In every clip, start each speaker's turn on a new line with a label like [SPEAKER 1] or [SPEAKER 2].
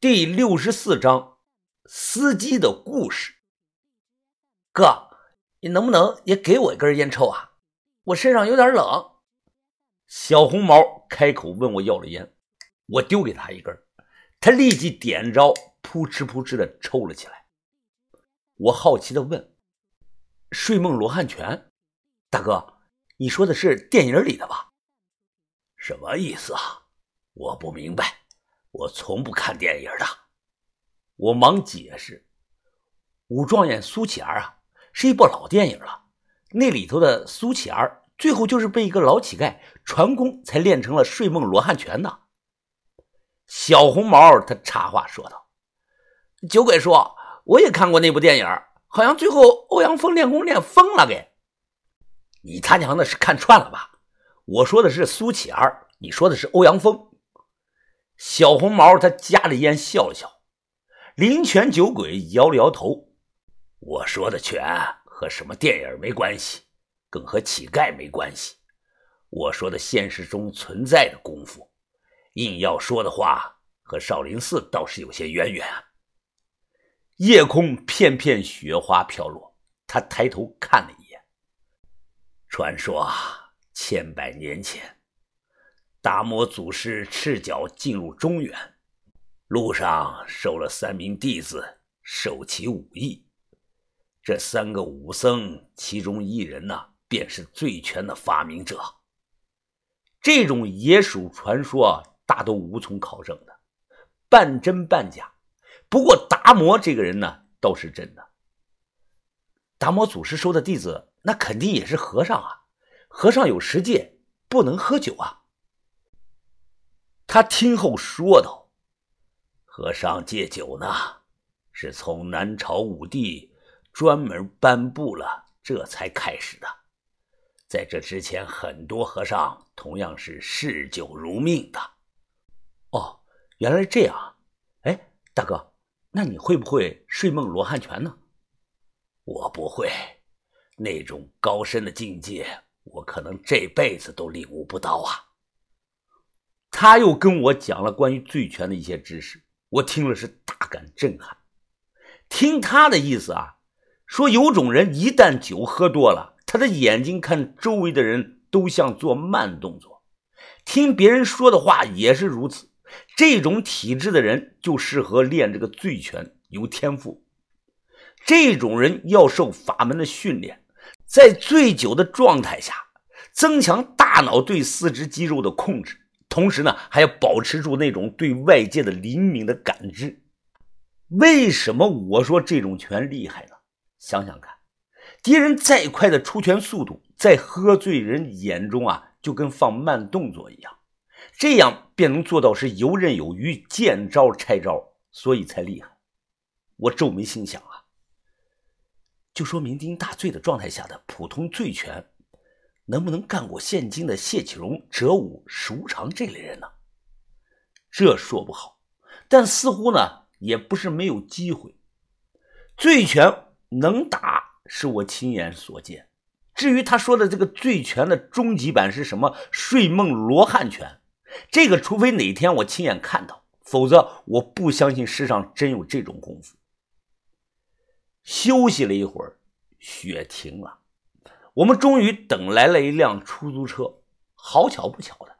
[SPEAKER 1] 第六十四章司机的故事。哥，你能不能也给我一根烟抽啊？我身上有点冷。小红毛开口问我要了烟，我丢给他一根，他立即点着，扑哧扑哧的抽了起来。我好奇的问：“睡梦罗汉拳，大哥，你说的是电影里的吧？”
[SPEAKER 2] 什么意思啊？我不明白。我从不看电影的，
[SPEAKER 1] 我忙解释：“武状元苏乞儿啊，是一部老电影了。那里头的苏乞儿，最后就是被一个老乞丐传功，才练成了睡梦罗汉拳的。”小红毛他插话说道：“酒鬼说，我也看过那部电影，好像最后欧阳锋练功练疯了，给你他娘的是看串了吧？我说的是苏乞儿，你说的是欧阳锋。”小红毛他夹着烟笑了笑，林泉酒鬼摇了摇头：“
[SPEAKER 2] 我说的泉和什么电影没关系，更和乞丐没关系。我说的现实中存在的功夫，硬要说的话，和少林寺倒是有些渊源啊。”
[SPEAKER 1] 夜空片片雪花飘落，他抬头看了一眼，
[SPEAKER 2] 传说，千百年前。达摩祖师赤脚进入中原，路上收了三名弟子，授其武艺。这三个武僧，其中一人呢，便是醉拳的发明者。
[SPEAKER 1] 这种野史传说大都无从考证的，半真半假。不过达摩这个人呢，倒是真的。达摩祖师收的弟子，那肯定也是和尚啊。和尚有十戒，不能喝酒啊。他听后说道：“
[SPEAKER 2] 和尚戒酒呢，是从南朝武帝专门颁布了，这才开始的。在这之前，很多和尚同样是嗜酒如命的。”
[SPEAKER 1] 哦，原来这样。哎，大哥，那你会不会睡梦罗汉拳呢？
[SPEAKER 2] 我不会，那种高深的境界，我可能这辈子都领悟不到啊。
[SPEAKER 1] 他又跟我讲了关于醉拳的一些知识，我听了是大感震撼。听他的意思啊，说有种人一旦酒喝多了，他的眼睛看周围的人都像做慢动作，听别人说的话也是如此。这种体质的人就适合练这个醉拳，有天赋。这种人要受法门的训练，在醉酒的状态下，增强大脑对四肢肌肉的控制。同时呢，还要保持住那种对外界的灵敏的感知。为什么我说这种拳厉害呢？想想看，敌人再快的出拳速度，在喝醉人眼中啊，就跟放慢动作一样，这样便能做到是游刃有余，见招拆招，所以才厉害。我皱眉心想啊，就说酩酊大醉的状态下的普通醉拳。能不能干过现今的谢启荣、哲武、史无常这类人呢？这说不好，但似乎呢也不是没有机会。醉拳能打，是我亲眼所见。至于他说的这个醉拳的终极版是什么“睡梦罗汉拳”，这个除非哪天我亲眼看到，否则我不相信世上真有这种功夫。休息了一会儿，雪停了。我们终于等来了一辆出租车，好巧不巧的，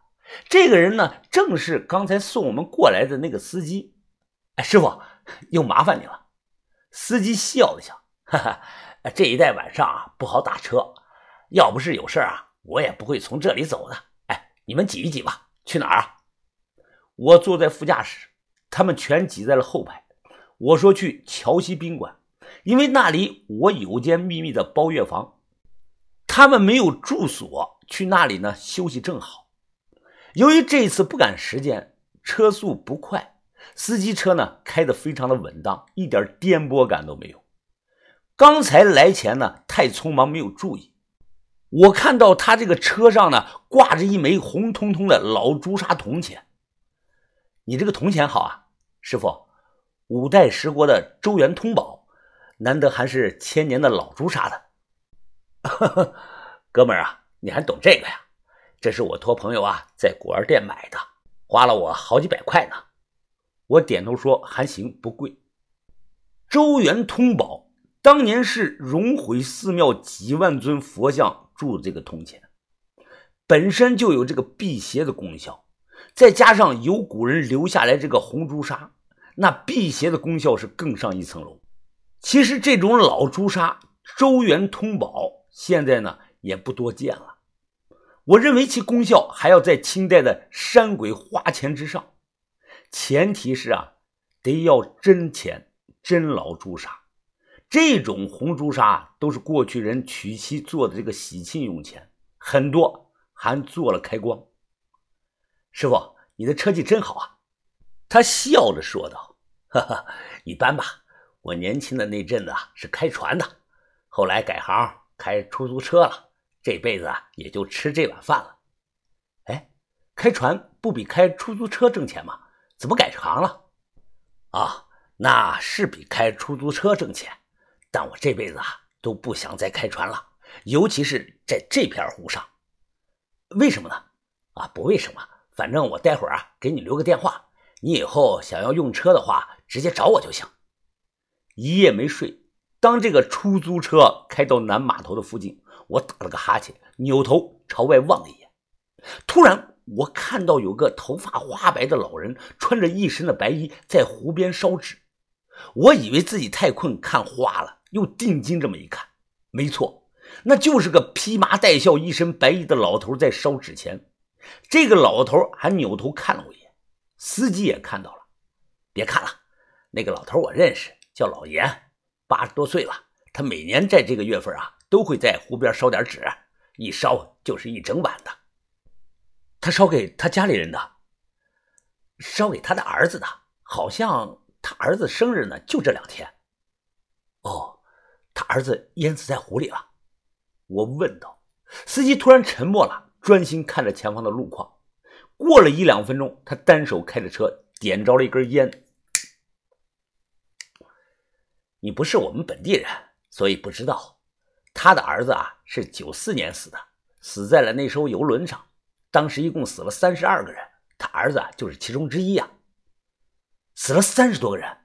[SPEAKER 1] 这个人呢，正是刚才送我们过来的那个司机。哎，师傅，又麻烦你了。司机笑了笑，哈哈，这一带晚上啊不好打车，要不是有事啊，我也不会从这里走的。哎，你们挤一挤吧，去哪儿啊？我坐在副驾驶，他们全挤在了后排。我说去桥西宾馆，因为那里我有间秘密的包月房。他们没有住所，去那里呢休息正好。由于这次不赶时间，车速不快，司机车呢开得非常的稳当，一点颠簸感都没有。刚才来前呢太匆忙没有注意，我看到他这个车上呢挂着一枚红彤彤的老朱砂铜钱。你这个铜钱好啊，师傅，五代十国的周元通宝，难得还是千年的老朱砂的。哥们儿啊，你还懂这个呀？这是我托朋友啊，在古玩店买的，花了我好几百块呢。我点头说还行，不贵。周元通宝当年是融毁寺庙几万尊佛像铸这个铜钱，本身就有这个辟邪的功效，再加上有古人留下来这个红朱砂，那辟邪的功效是更上一层楼。其实这种老朱砂周元通宝现在呢也不多见了。我认为其功效还要在清代的山鬼花钱之上，前提是啊，得要真钱、真老朱砂。这种红朱砂都是过去人娶妻做的这个喜庆用钱，很多还做了开光。师傅，你的车技真好啊！他笑着说道：“哈哈，一般吧。我年轻的那阵子啊是开船的，后来改行开出租车了。”这辈子啊，也就吃这碗饭了。哎，开船不比开出租车挣钱吗？怎么改行了？啊，那是比开出租车挣钱，但我这辈子啊都不想再开船了，尤其是在这片湖上。为什么呢？啊，不为什么，反正我待会儿啊给你留个电话，你以后想要用车的话，直接找我就行。一夜没睡，当这个出租车开到南码头的附近。我打了个哈欠，扭头朝外望了一眼，突然我看到有个头发花白的老人，穿着一身的白衣，在湖边烧纸。我以为自己太困看花了，又定睛这么一看，没错，那就是个披麻戴孝、一身白衣的老头在烧纸钱。这个老头还扭头看了我一眼，司机也看到了。别看了，那个老头我认识，叫老严，八十多岁了。他每年在这个月份啊。都会在湖边烧点纸，一烧就是一整晚的。他烧给他家里人的，烧给他的儿子的，好像他儿子生日呢，就这两天。哦，他儿子淹死在湖里了。我问道。司机突然沉默了，专心看着前方的路况。过了一两分钟，他单手开着车，点着了一根烟。你不是我们本地人，所以不知道。他的儿子啊是九四年死的，死在了那艘游轮上。当时一共死了三十二个人，他儿子就是其中之一呀。死了三十多个人，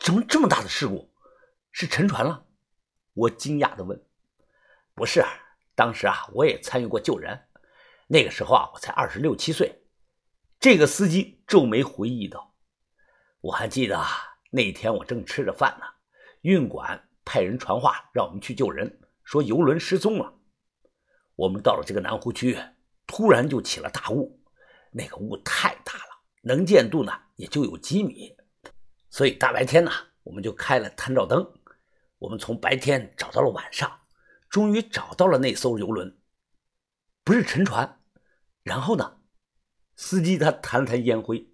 [SPEAKER 1] 怎么这么大的事故？是沉船了？我惊讶地问。不是，当时啊我也参与过救人，那个时候啊我才二十六七岁。这个司机皱眉回忆道：“我还记得那天我正吃着饭呢，运管派人传话让我们去救人。”说游轮失踪了，我们到了这个南湖区，突然就起了大雾，那个雾太大了，能见度呢也就有几米，所以大白天呢，我们就开了探照灯，我们从白天找到了晚上，终于找到了那艘游轮，不是沉船。然后呢，司机他弹了弹烟灰，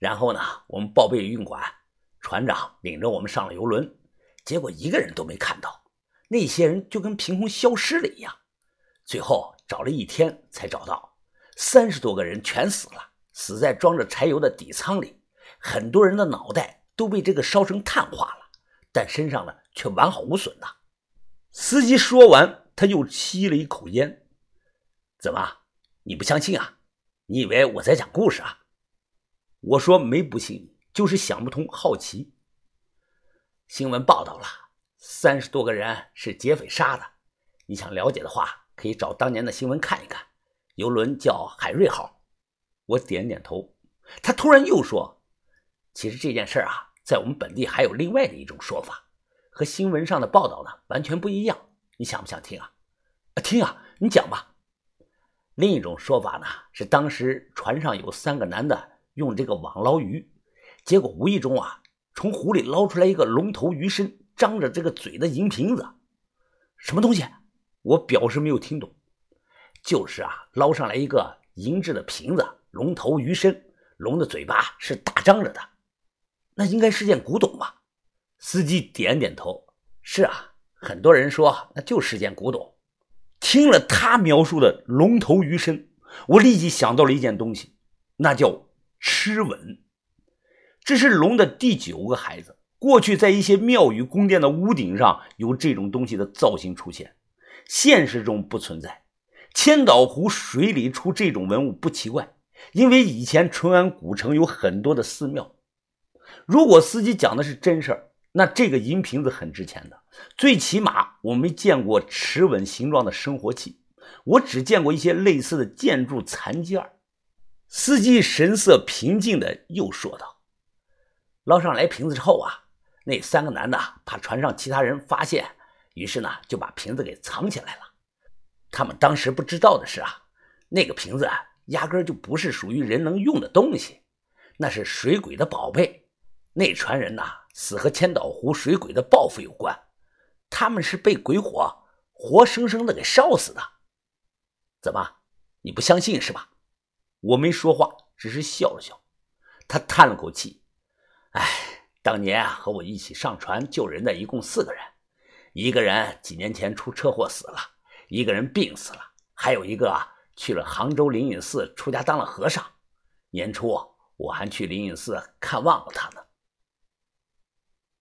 [SPEAKER 1] 然后呢，我们报备运管，船长领着我们上了游轮，结果一个人都没看到。那些人就跟凭空消失了一样，最后找了一天才找到，三十多个人全死了，死在装着柴油的底舱里，很多人的脑袋都被这个烧成碳化了，但身上呢却完好无损的。司机说完，他又吸了一口烟。怎么，你不相信啊？你以为我在讲故事啊？我说没不信，就是想不通，好奇。新闻报道了。三十多个人是劫匪杀的，你想了解的话，可以找当年的新闻看一看。游轮叫海瑞号。我点点头。他突然又说：“其实这件事啊，在我们本地还有另外的一种说法，和新闻上的报道呢完全不一样。你想不想听啊？啊，听啊，你讲吧。另一种说法呢，是当时船上有三个男的用这个网捞鱼，结果无意中啊，从湖里捞出来一个龙头鱼身。”张着这个嘴的银瓶子，什么东西？我表示没有听懂。就是啊，捞上来一个银质的瓶子，龙头鱼身，龙的嘴巴是大张着的，那应该是件古董吧？司机点点头，是啊，很多人说那就是件古董。听了他描述的龙头鱼身，我立即想到了一件东西，那叫螭吻。这是龙的第九个孩子。过去在一些庙宇宫殿的屋顶上有这种东西的造型出现，现实中不存在。千岛湖水里出这种文物不奇怪，因为以前淳安古城有很多的寺庙，如果司机讲的是真事儿，那这个银瓶子很值钱的。最起码我没见过齿吻形状的生活器，我只见过一些类似的建筑残件。司机神色平静的又说道：“捞上来瓶子之后啊，那三个男的怕船上其他人发现，于是呢就把瓶子给藏起来了。他们当时不知道的是啊，那个瓶子啊压根就不是属于人能用的东西，那是水鬼的宝贝。那船人呐死和千岛湖水鬼的报复有关。”他们是被鬼火活生生的给烧死的，怎么你不相信是吧？我没说话，只是笑了笑。他叹了口气：“哎，当年啊和我一起上船救人的一共四个人，一个人几年前出车祸死了，一个人病死了，还有一个去了杭州灵隐寺出家当了和尚。年初我还去灵隐寺看望过他呢。”